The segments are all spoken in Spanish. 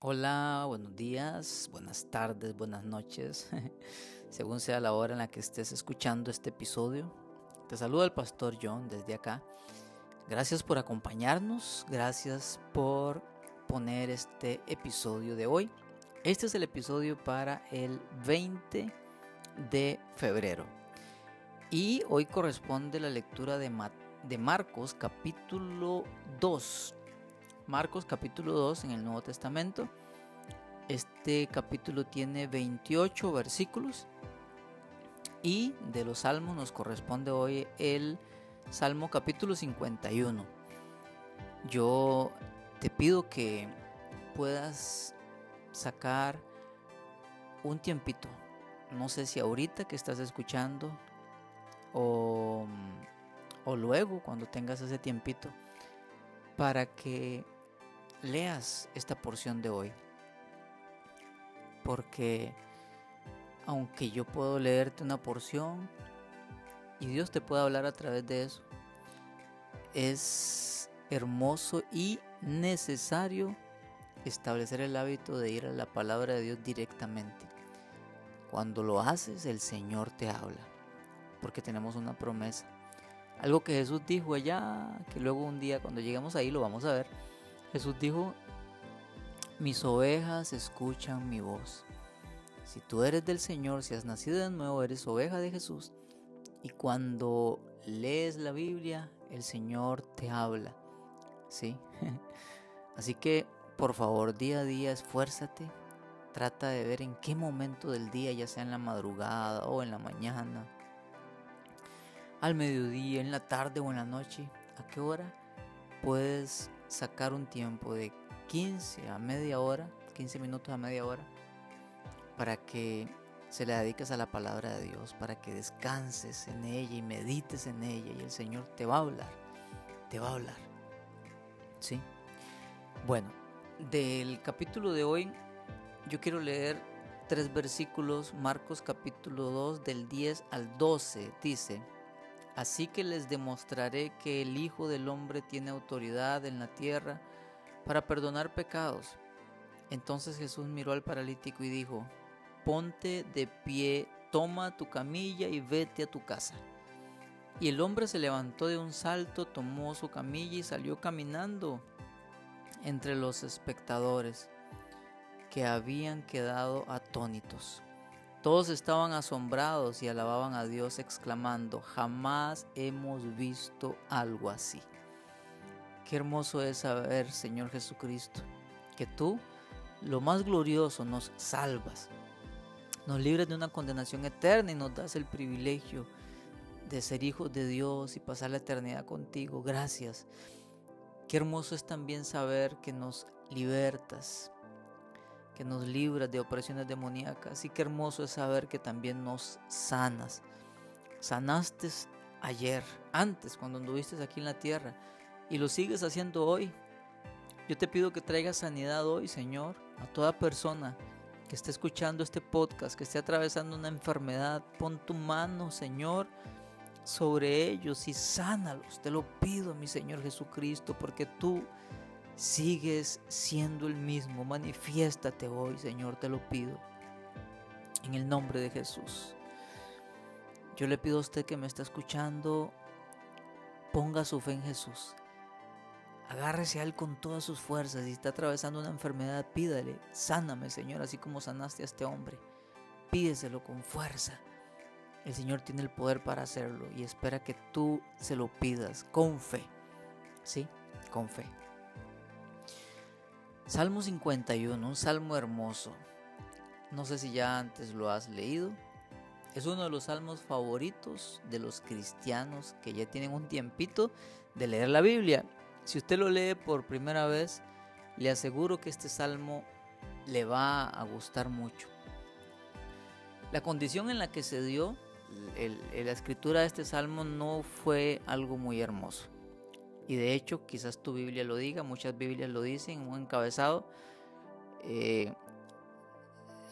Hola, buenos días, buenas tardes, buenas noches, según sea la hora en la que estés escuchando este episodio. Te saluda el pastor John desde acá. Gracias por acompañarnos, gracias por poner este episodio de hoy. Este es el episodio para el 20 de febrero. Y hoy corresponde la lectura de, de Marcos capítulo 2, Marcos capítulo 2 en el Nuevo Testamento. Este capítulo tiene 28 versículos y de los salmos nos corresponde hoy el Salmo capítulo 51. Yo te pido que puedas sacar un tiempito, no sé si ahorita que estás escuchando o, o luego cuando tengas ese tiempito, para que leas esta porción de hoy. Porque aunque yo puedo leerte una porción y Dios te puede hablar a través de eso, es hermoso y necesario establecer el hábito de ir a la palabra de Dios directamente. Cuando lo haces, el Señor te habla, porque tenemos una promesa. Algo que Jesús dijo allá, que luego un día cuando lleguemos ahí lo vamos a ver Jesús dijo, mis ovejas escuchan mi voz. Si tú eres del Señor, si has nacido de nuevo, eres oveja de Jesús. Y cuando lees la Biblia, el Señor te habla. ¿Sí? Así que, por favor, día a día, esfuérzate. Trata de ver en qué momento del día, ya sea en la madrugada o en la mañana, al mediodía, en la tarde o en la noche, a qué hora puedes sacar un tiempo de 15 a media hora, 15 minutos a media hora, para que se le dediques a la palabra de Dios, para que descanses en ella y medites en ella y el Señor te va a hablar, te va a hablar. ¿Sí? Bueno, del capítulo de hoy yo quiero leer tres versículos, Marcos capítulo 2 del 10 al 12, dice, Así que les demostraré que el Hijo del Hombre tiene autoridad en la tierra para perdonar pecados. Entonces Jesús miró al paralítico y dijo, ponte de pie, toma tu camilla y vete a tu casa. Y el hombre se levantó de un salto, tomó su camilla y salió caminando entre los espectadores que habían quedado atónitos. Todos estaban asombrados y alababan a Dios exclamando, jamás hemos visto algo así. Qué hermoso es saber, Señor Jesucristo, que tú, lo más glorioso, nos salvas, nos libres de una condenación eterna y nos das el privilegio de ser hijos de Dios y pasar la eternidad contigo. Gracias. Qué hermoso es también saber que nos libertas, que nos libras de opresiones demoníacas. Y qué hermoso es saber que también nos sanas. Sanaste ayer, antes, cuando anduviste aquí en la tierra, y lo sigues haciendo hoy. Yo te pido que traigas sanidad hoy, Señor, a toda persona que esté escuchando este podcast, que esté atravesando una enfermedad. Pon tu mano, Señor, sobre ellos y sánalos. Te lo pido, mi Señor Jesucristo, porque tú sigues siendo el mismo. Manifiéstate hoy, Señor, te lo pido. En el nombre de Jesús. Yo le pido a usted que me está escuchando, ponga su fe en Jesús. Agárrese a Él con todas sus fuerzas. Si está atravesando una enfermedad, pídale, sáname, Señor, así como sanaste a este hombre. Pídeselo con fuerza. El Señor tiene el poder para hacerlo y espera que tú se lo pidas con fe. ¿Sí? Con fe. Salmo 51, un salmo hermoso. No sé si ya antes lo has leído. Es uno de los salmos favoritos de los cristianos que ya tienen un tiempito de leer la Biblia. Si usted lo lee por primera vez, le aseguro que este salmo le va a gustar mucho. La condición en la que se dio la escritura de este salmo no fue algo muy hermoso. Y de hecho, quizás tu Biblia lo diga, muchas Biblias lo dicen, un encabezado. Eh,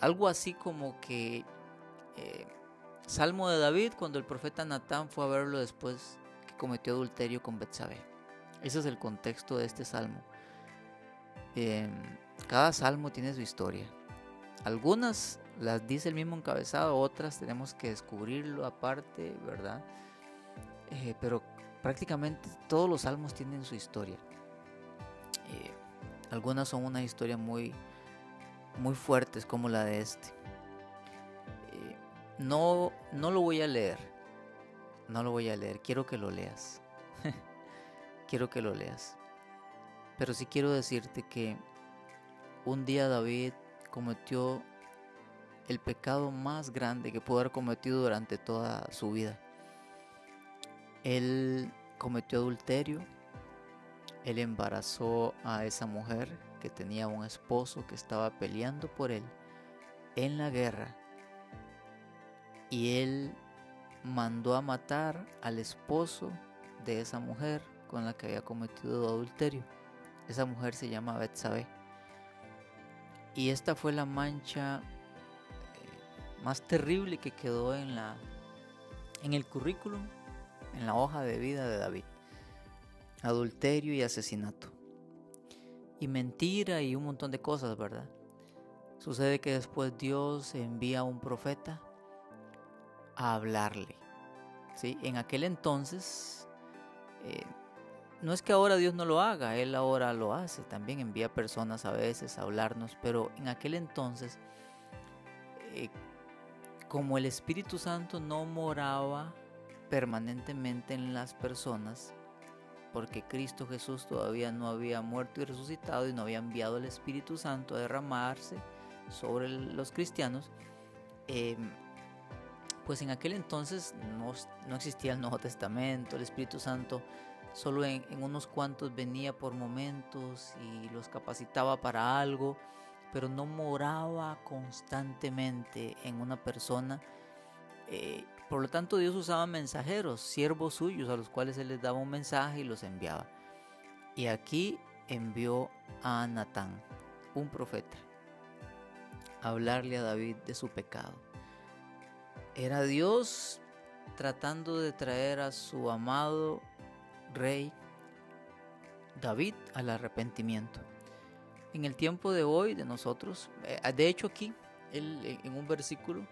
algo así como que eh, Salmo de David cuando el profeta Natán fue a verlo después que cometió adulterio con Betsabé. Ese es el contexto de este salmo. Em, cada salmo tiene su historia. Algunas las dice el mismo encabezado, otras tenemos que descubrirlo aparte, ¿verdad? Eh, pero prácticamente todos los salmos tienen su historia. Eh, algunas son una historia muy, muy fuertes como la de este. Eh, no, no lo voy a leer, no lo voy a leer, quiero que lo leas. quiero que lo leas. Pero sí quiero decirte que un día David cometió el pecado más grande que pudo haber cometido durante toda su vida. Él cometió adulterio, él embarazó a esa mujer que tenía un esposo que estaba peleando por él en la guerra y él mandó a matar al esposo de esa mujer con la que había cometido adulterio. Esa mujer se llama Betsabé. Y esta fue la mancha eh, más terrible que quedó en la en el currículum, en la hoja de vida de David. Adulterio y asesinato. Y mentira y un montón de cosas, ¿verdad? Sucede que después Dios envía a un profeta a hablarle. ¿sí? En aquel entonces, eh, no es que ahora Dios no lo haga, Él ahora lo hace, también envía personas a veces a hablarnos, pero en aquel entonces, eh, como el Espíritu Santo no moraba permanentemente en las personas, porque Cristo Jesús todavía no había muerto y resucitado y no había enviado el Espíritu Santo a derramarse sobre los cristianos, em, pues en aquel entonces no, existía el Nuevo Testamento, el Espíritu Santo solo en, unos cuantos venía por momentos y los capacitaba para algo, pero no moraba constantemente en una persona. Eh, por lo tanto, Dios usaba mensajeros, siervos suyos, a los cuales Él les daba un mensaje y los enviaba. Y aquí envió a Natán, un profeta, a hablarle a David de su pecado. Era Dios tratando de traer a su amado rey David al arrepentimiento. En el tiempo de hoy de nosotros, eh, de hecho aquí, en un versículo,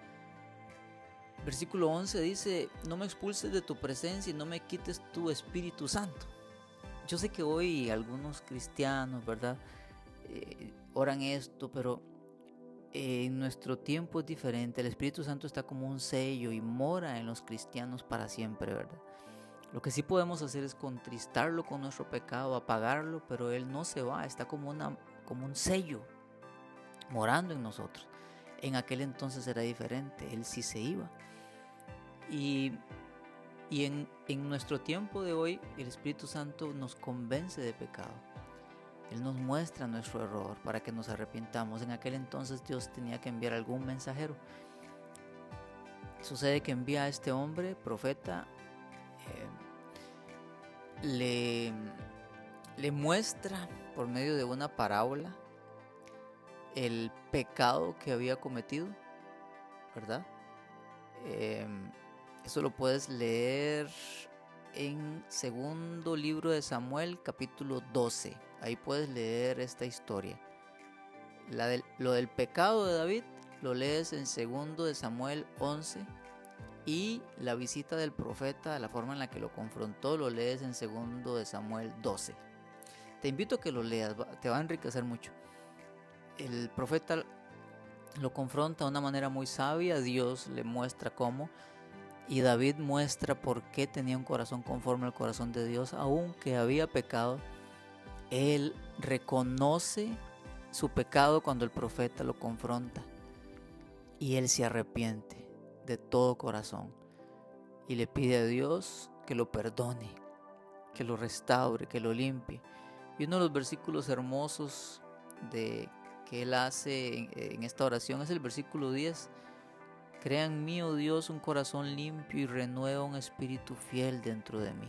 versículo 11 dice, no me expulses de tu presencia y no me quites tu Espíritu Santo. Yo sé que hoy algunos cristianos, ¿verdad? Eh, oran esto, pero en nuestro tiempo es diferente. El Espíritu Santo está como un sello y mora en los cristianos para siempre, ¿verdad? Lo que sí podemos hacer es contristarlo con nuestro pecado, apagarlo, pero Él no se va, está como, una, como un sello morando en nosotros. En aquel entonces era diferente, Él sí se iba. Y, y en, en nuestro tiempo de hoy, el Espíritu Santo nos convence de pecado él nos muestra nuestro error para que nos arrepintamos. En aquel entonces Dios tenía que enviar algún mensajero. Sucede que envía a este hombre, profeta, eh, le, le muestra por medio de una parábola el pecado que había cometido, ¿verdad? Eh, eso lo puedes leer en segundo libro de Samuel, capítulo 12. Ahí puedes leer esta historia. Lo del pecado de David lo lees en segundo de Samuel 11 y la visita del profeta, la forma en la que lo confrontó, lo lees en segundo de Samuel 12. Te invito a que lo leas, te va a enriquecer mucho. El profeta lo confronta de una manera muy sabia, Dios le muestra cómo y David muestra por qué tenía un corazón conforme al corazón de Dios, aunque había pecado él reconoce su pecado cuando el profeta lo confronta y él se arrepiente de todo corazón y le pide a Dios que lo perdone, que lo restaure, que lo limpie. Y uno de los versículos hermosos que él hace en esta oración es el versículo 10. Crea en mí, oh Dios, un corazón limpio y renueva un espíritu fiel dentro de mí.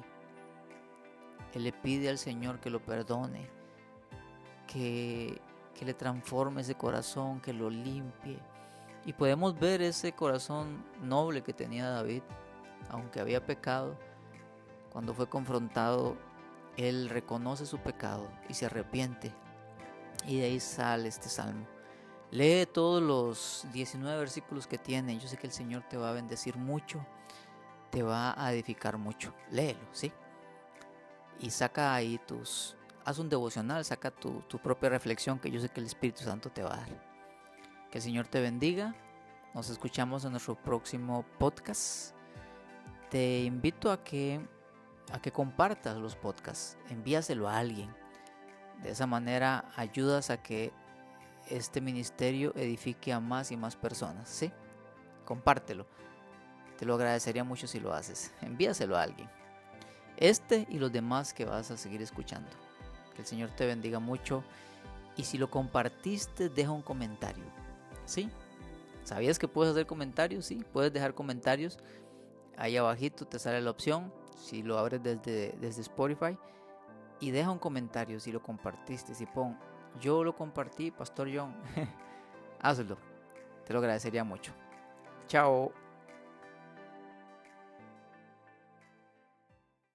Él le pide al Señor que lo perdone, que, que le transforme ese corazón, que lo limpie. Y podemos ver ese corazón noble que tenía David, aunque había pecado. Cuando fue confrontado, él reconoce su pecado y se arrepiente. Y de ahí sale este salmo. Lee todos los 19 versículos que tiene. Yo sé que el Señor te va a bendecir mucho, te va a edificar mucho. Léelo, ¿sí? Y saca ahí tus... Haz un devocional, saca tu, propia reflexión que yo sé que el Espíritu Santo te va a dar. Que el Señor te bendiga. Nos escuchamos en nuestro próximo podcast. Te invito a que, a que compartas los podcasts. Envíaselo a alguien. De esa manera ayudas a que este ministerio edifique a más y más personas, ¿sí? Compártelo. Te lo agradecería mucho si lo haces. Envíaselo a alguien. Este y los demás que vas a seguir escuchando. Que el Señor te bendiga mucho. Y si lo compartiste, deja un comentario. ¿Sí? ¿Sabías que puedes hacer comentarios? Sí, puedes dejar comentarios. Ahí abajito te sale la opción. Si lo abres desde, desde Spotify. Y deja un comentario si lo compartiste. Si pon yo lo compartí, Pastor John. Hazlo. Te lo agradecería mucho. Chao.